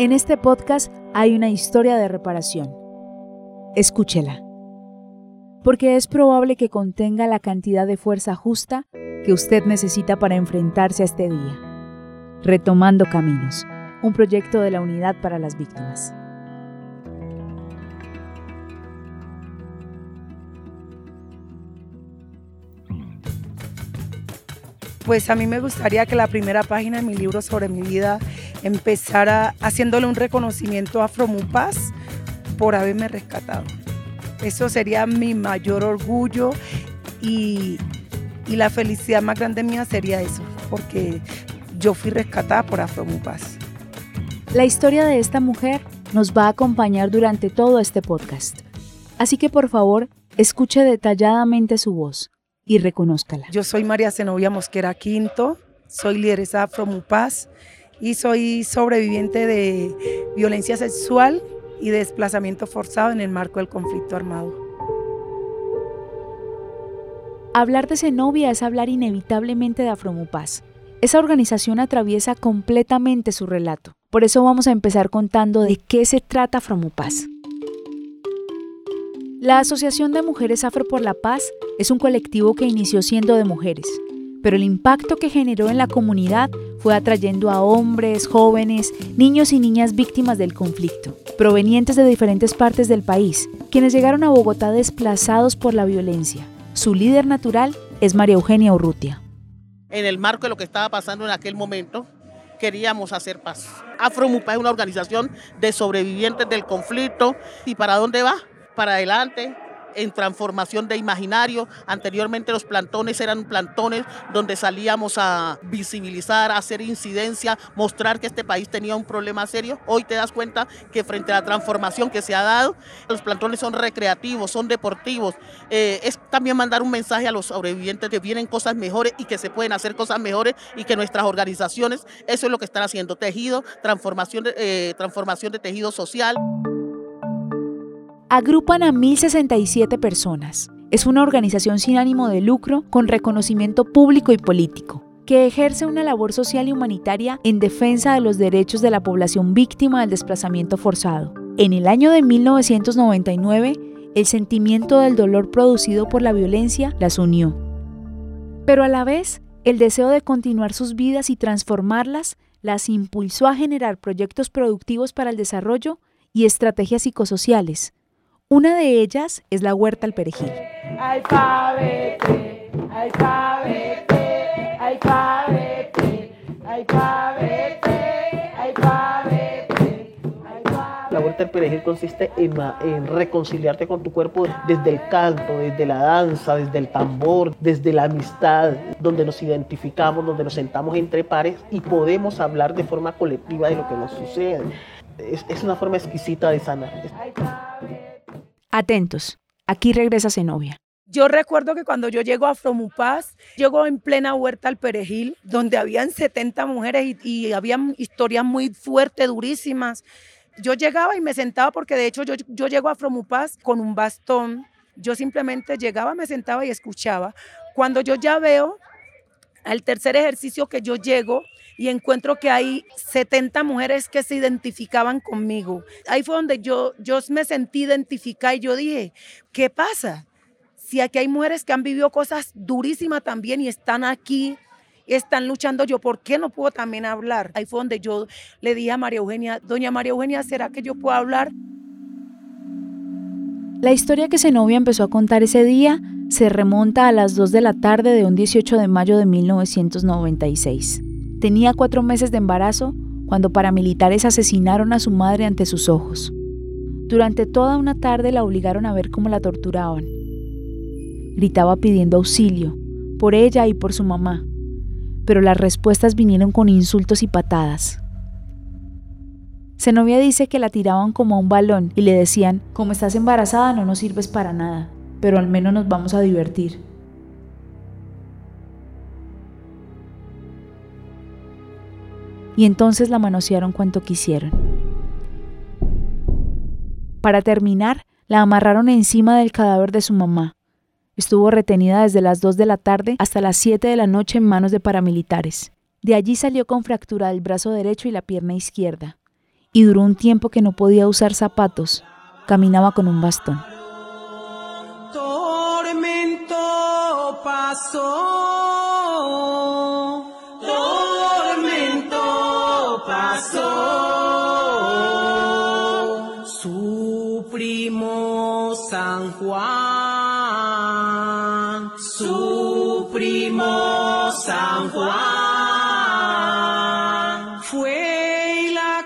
En este podcast hay una historia de reparación. Escúchela. Porque es probable que contenga la cantidad de fuerza justa que usted necesita para enfrentarse a este día. Retomando Caminos, un proyecto de la Unidad para las Víctimas. Pues a mí me gustaría que la primera página de mi libro sobre mi vida empezara haciéndole un reconocimiento a Fromupas por haberme rescatado. Eso sería mi mayor orgullo y, y la felicidad más grande mía sería eso, porque yo fui rescatada por Afromupas. La historia de esta mujer nos va a acompañar durante todo este podcast. Así que por favor, escuche detalladamente su voz y reconózcala. Yo soy María Zenobia Mosquera Quinto, soy lideresa Afromupaz y soy sobreviviente de violencia sexual y desplazamiento forzado en el marco del conflicto armado. Hablar de Zenobia es hablar inevitablemente de Afromupaz. Esa organización atraviesa completamente su relato. Por eso vamos a empezar contando de qué se trata Afromupaz. La Asociación de Mujeres Afro por la Paz es un colectivo que inició siendo de mujeres, pero el impacto que generó en la comunidad fue atrayendo a hombres, jóvenes, niños y niñas víctimas del conflicto, provenientes de diferentes partes del país, quienes llegaron a Bogotá desplazados por la violencia. Su líder natural es María Eugenia Urrutia. En el marco de lo que estaba pasando en aquel momento, queríamos hacer paz. Afromupa es una organización de sobrevivientes del conflicto. ¿Y para dónde va? Para adelante, en transformación de imaginario. Anteriormente los plantones eran plantones donde salíamos a visibilizar, a hacer incidencia, mostrar que este país tenía un problema serio. Hoy te das cuenta que frente a la transformación que se ha dado, los plantones son recreativos, son deportivos. Eh, es también mandar un mensaje a los sobrevivientes que vienen cosas mejores y que se pueden hacer cosas mejores y que nuestras organizaciones, eso es lo que están haciendo, tejido, transformación eh, transformación de tejido social agrupan a 1.067 personas. Es una organización sin ánimo de lucro con reconocimiento público y político que ejerce una labor social y humanitaria en defensa de los derechos de la población víctima del desplazamiento forzado. En el año de 1999, el sentimiento del dolor producido por la violencia las unió. Pero a la vez, el deseo de continuar sus vidas y transformarlas las impulsó a generar proyectos productivos para el desarrollo y estrategias psicosociales, una de ellas es la huerta al perejil. La huerta al perejil consiste en, en, reconciliarte con tu cuerpo desde el canto, desde la danza, desde el tambor, desde la amistad, donde nos identificamos, donde nos sentamos entre pares y podemos hablar de forma colectiva de lo que nos sucede. Es, es una forma exquisita de sanar. Atentos, aquí regresa Zenobia. Yo recuerdo que cuando yo llego a Fromupaz, llego en plena huerta al Perejil, donde habían 70 mujeres y, y habían historias muy fuertes, durísimas. Yo llegaba y me sentaba porque de hecho yo, yo llego a Fromupaz con un bastón. Yo simplemente llegaba, me sentaba y escuchaba. Cuando yo ya veo al tercer ejercicio que yo llego, y encuentro que hay 70 mujeres que se identificaban conmigo. Ahí fue donde yo, yo me sentí identificada y yo dije, ¿qué pasa? Si aquí hay mujeres que han vivido cosas durísimas también y están aquí, están luchando, yo, ¿por qué no puedo también hablar? Ahí fue donde yo le dije a María Eugenia, doña María Eugenia, ¿será que yo puedo hablar? La historia que Zenobia empezó a contar ese día se remonta a las 2 de la tarde de un 18 de mayo de 1996. Tenía cuatro meses de embarazo cuando paramilitares asesinaron a su madre ante sus ojos. Durante toda una tarde la obligaron a ver cómo la torturaban. Gritaba pidiendo auxilio, por ella y por su mamá, pero las respuestas vinieron con insultos y patadas. Zenobia dice que la tiraban como a un balón y le decían, como estás embarazada no nos sirves para nada, pero al menos nos vamos a divertir. Y entonces la manosearon cuanto quisieron. Para terminar, la amarraron encima del cadáver de su mamá. Estuvo retenida desde las 2 de la tarde hasta las 7 de la noche en manos de paramilitares. De allí salió con fractura del brazo derecho y la pierna izquierda, y duró un tiempo que no podía usar zapatos. Caminaba con un bastón. Tormento pasó. San Juan. Su primo San Juan. Fue y la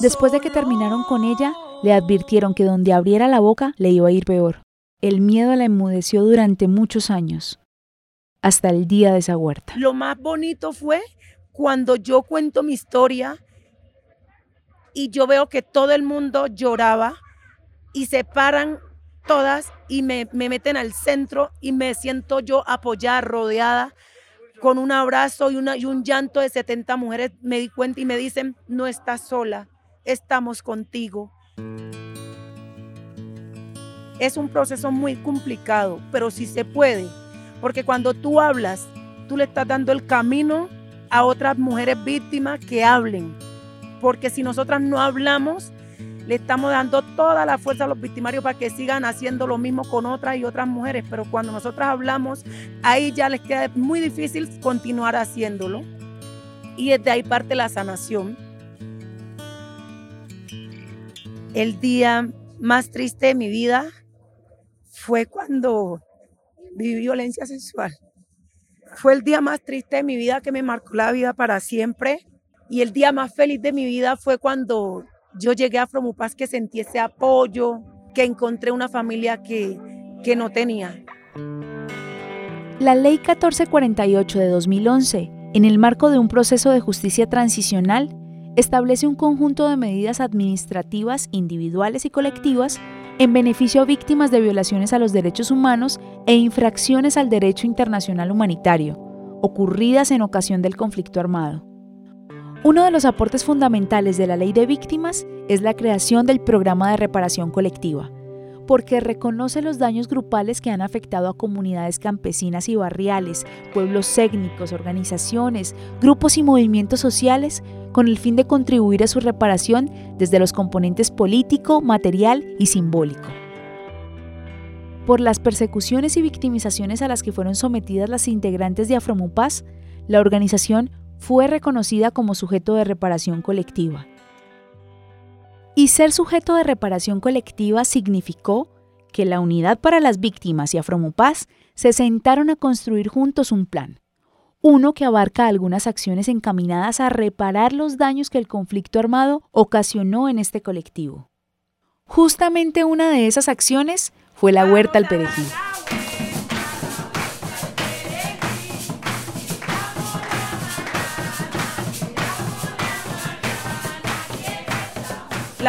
Después de que terminaron con ella, le advirtieron que donde abriera la boca le iba a ir peor. El miedo la enmudeció durante muchos años, hasta el día de esa huerta. Lo más bonito fue cuando yo cuento mi historia y yo veo que todo el mundo lloraba y se paran todas y me, me meten al centro y me siento yo apoyada, rodeada con un abrazo y, una, y un llanto de 70 mujeres. Me di cuenta y me dicen, no estás sola, estamos contigo. Es un proceso muy complicado, pero sí se puede, porque cuando tú hablas, tú le estás dando el camino a otras mujeres víctimas que hablen, porque si nosotras no hablamos, le estamos dando toda la fuerza a los victimarios para que sigan haciendo lo mismo con otras y otras mujeres, pero cuando nosotras hablamos, ahí ya les queda muy difícil continuar haciéndolo. Y desde ahí parte la sanación. El día más triste de mi vida fue cuando viví violencia sexual. Fue el día más triste de mi vida que me marcó la vida para siempre. Y el día más feliz de mi vida fue cuando yo llegué a Fromupaz, que sentí ese apoyo, que encontré una familia que, que no tenía. La Ley 1448 de 2011, en el marco de un proceso de justicia transicional, establece un conjunto de medidas administrativas individuales y colectivas en beneficio a víctimas de violaciones a los derechos humanos e infracciones al derecho internacional humanitario, ocurridas en ocasión del conflicto armado. Uno de los aportes fundamentales de la ley de víctimas es la creación del programa de reparación colectiva, porque reconoce los daños grupales que han afectado a comunidades campesinas y barriales, pueblos étnicos, organizaciones, grupos y movimientos sociales, con el fin de contribuir a su reparación desde los componentes político, material y simbólico. Por las persecuciones y victimizaciones a las que fueron sometidas las integrantes de Afromupaz, la organización fue reconocida como sujeto de reparación colectiva. Y ser sujeto de reparación colectiva significó que la Unidad para las Víctimas y Afromupaz se sentaron a construir juntos un plan. Uno que abarca algunas acciones encaminadas a reparar los daños que el conflicto armado ocasionó en este colectivo. Justamente una de esas acciones fue la huerta al perejil.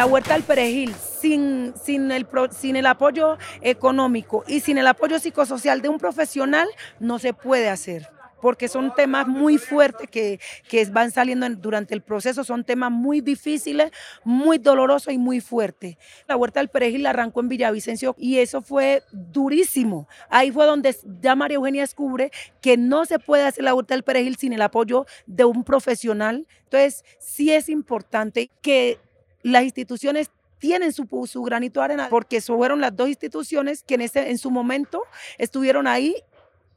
La huerta del perejil sin, sin, el, sin el apoyo económico y sin el apoyo psicosocial de un profesional no se puede hacer porque son temas muy fuertes que, que, van saliendo durante el proceso, son temas muy difíciles, muy dolorosos y muy fuertes. La Huerta del Perejil arrancó en Villavicencio y eso fue durísimo. Ahí fue donde ya María Eugenia descubre que no se puede hacer la Huerta del Perejil sin el apoyo de un profesional. Entonces, sí es importante que las instituciones tienen su, granito de arena porque fueron las dos instituciones que en, ese, en su momento estuvieron ahí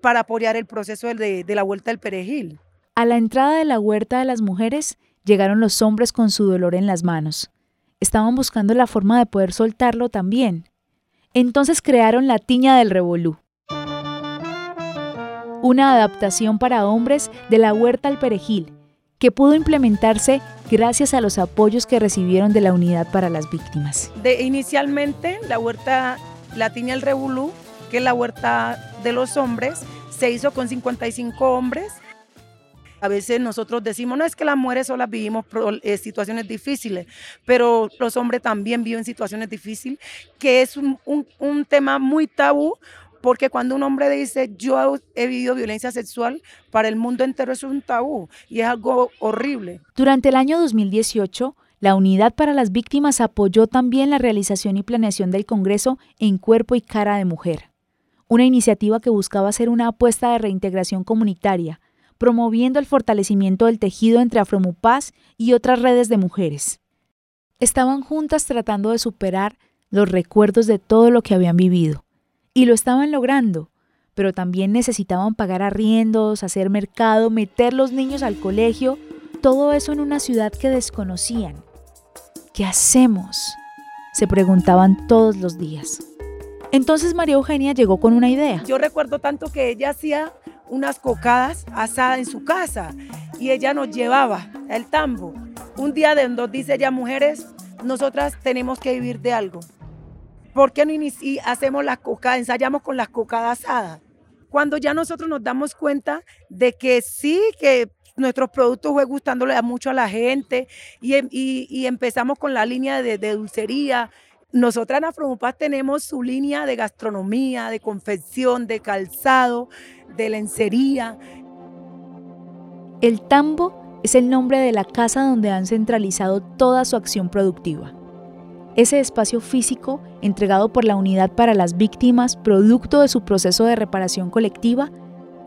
para apoyar el proceso de, de la Vuelta del Perejil. A la entrada de la huerta de las mujeres llegaron los hombres con su dolor en las manos. Estaban buscando la forma de poder soltarlo también. Entonces crearon la Tiña del Revolú, una adaptación para hombres de la Huerta al Perejil, que pudo implementarse gracias a los apoyos que recibieron de la Unidad para las Víctimas. De, inicialmente, la huerta Latiña el Revolú, que es la huerta de los hombres, se hizo con 55 hombres. A veces nosotros decimos, no es que las mujeres solas vivimos eh, situaciones difíciles, pero los hombres también viven situaciones difíciles, que es un, un tema muy tabú porque cuando un hombre dice, yo he vivido violencia sexual, para el mundo entero es un tabú y es algo horrible. Durante el año 2018, la Unidad para las Víctimas apoyó también la realización y planeación del Congreso en Cuerpo y Cara de Mujer, una iniciativa que buscaba hacer una apuesta de reintegración comunitaria, promoviendo el fortalecimiento del tejido entre Afromupaz y otras redes de mujeres. Estaban juntas tratando de superar los recuerdos de todo lo que habían vivido. Y lo estaban logrando, pero también necesitaban pagar arriendos, hacer mercado, meter los niños al colegio, todo eso en una ciudad que desconocían. ¿Qué hacemos? Se preguntaban todos los días. Entonces María Eugenia llegó con una idea. Yo recuerdo tanto que ella hacía unas cocadas asadas en su casa y ella nos llevaba el tambo. Un día de dos dice ella, mujeres, nosotras tenemos que vivir de algo. ¿Por qué no hacemos las cocadas, ensayamos con las cocadas asadas? Cuando ya nosotros nos damos cuenta de que sí, que nuestros productos fue gustándole mucho a la gente y, empezamos con la línea de, dulcería. Nosotras en Afromupaz tenemos su línea de gastronomía, de confección, de calzado, de lencería. El tambo es el nombre de la casa donde han centralizado toda su acción productiva. Ese espacio físico, entregado por la Unidad para las Víctimas, producto de su proceso de reparación colectiva,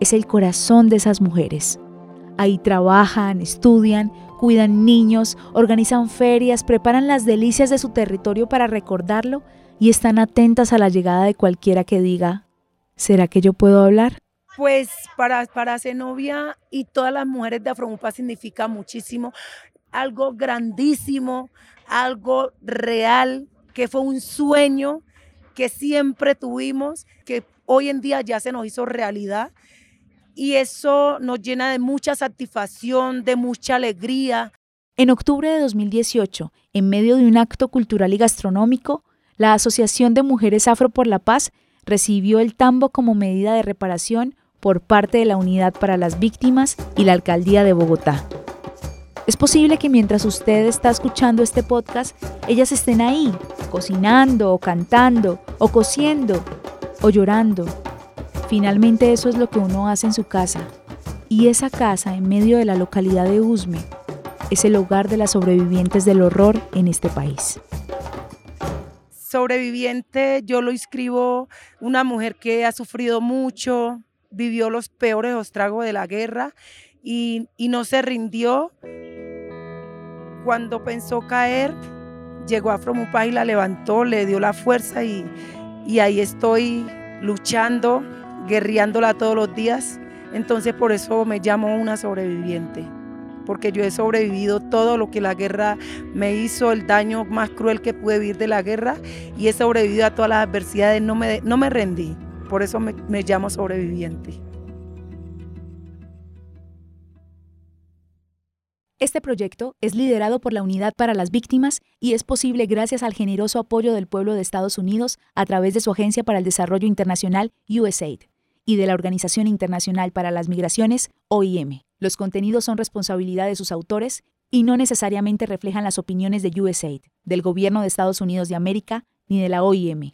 es el corazón de esas mujeres. Ahí trabajan, estudian, cuidan niños, organizan ferias, preparan las delicias de su territorio para recordarlo y están atentas a la llegada de cualquiera que diga, ¿será que yo puedo hablar? Pues para, para Zenobia y todas las mujeres de Afromupa significa muchísimo, algo grandísimo, algo real, que fue un sueño que siempre tuvimos, que hoy en día ya se nos hizo realidad. Y eso nos llena de mucha satisfacción, de mucha alegría. En octubre de 2018, en medio de un acto cultural y gastronómico, la Asociación de Mujeres Afro por la Paz recibió el tambo como medida de reparación por parte de la Unidad para las Víctimas y la Alcaldía de Bogotá. Es posible que mientras usted está escuchando este podcast, ellas estén ahí, cocinando o cantando o cosiendo o llorando. Finalmente eso es lo que uno hace en su casa. Y esa casa, en medio de la localidad de Usme, es el hogar de las sobrevivientes del horror en este país. Sobreviviente, yo lo escribo una mujer que ha sufrido mucho, vivió los peores estragos de la guerra y, no se rindió. Cuando pensó caer, llegó a Fromupá y la levantó, le dio la fuerza y, ahí estoy luchando, guerreándola todos los días. Entonces por eso me llamo una sobreviviente, porque yo he sobrevivido todo lo que la guerra me hizo, el daño más cruel que pude vivir de la guerra y he sobrevivido a todas las adversidades, no me, no me rendí, por eso me llamo sobreviviente. Este proyecto es liderado por la Unidad para las Víctimas y es posible gracias al generoso apoyo del pueblo de Estados Unidos a través de su Agencia para el Desarrollo Internacional USAID y de la Organización Internacional para las Migraciones OIM. Los contenidos son responsabilidad de sus autores y no necesariamente reflejan las opiniones de USAID, del Gobierno de Estados Unidos de América ni de la OIM,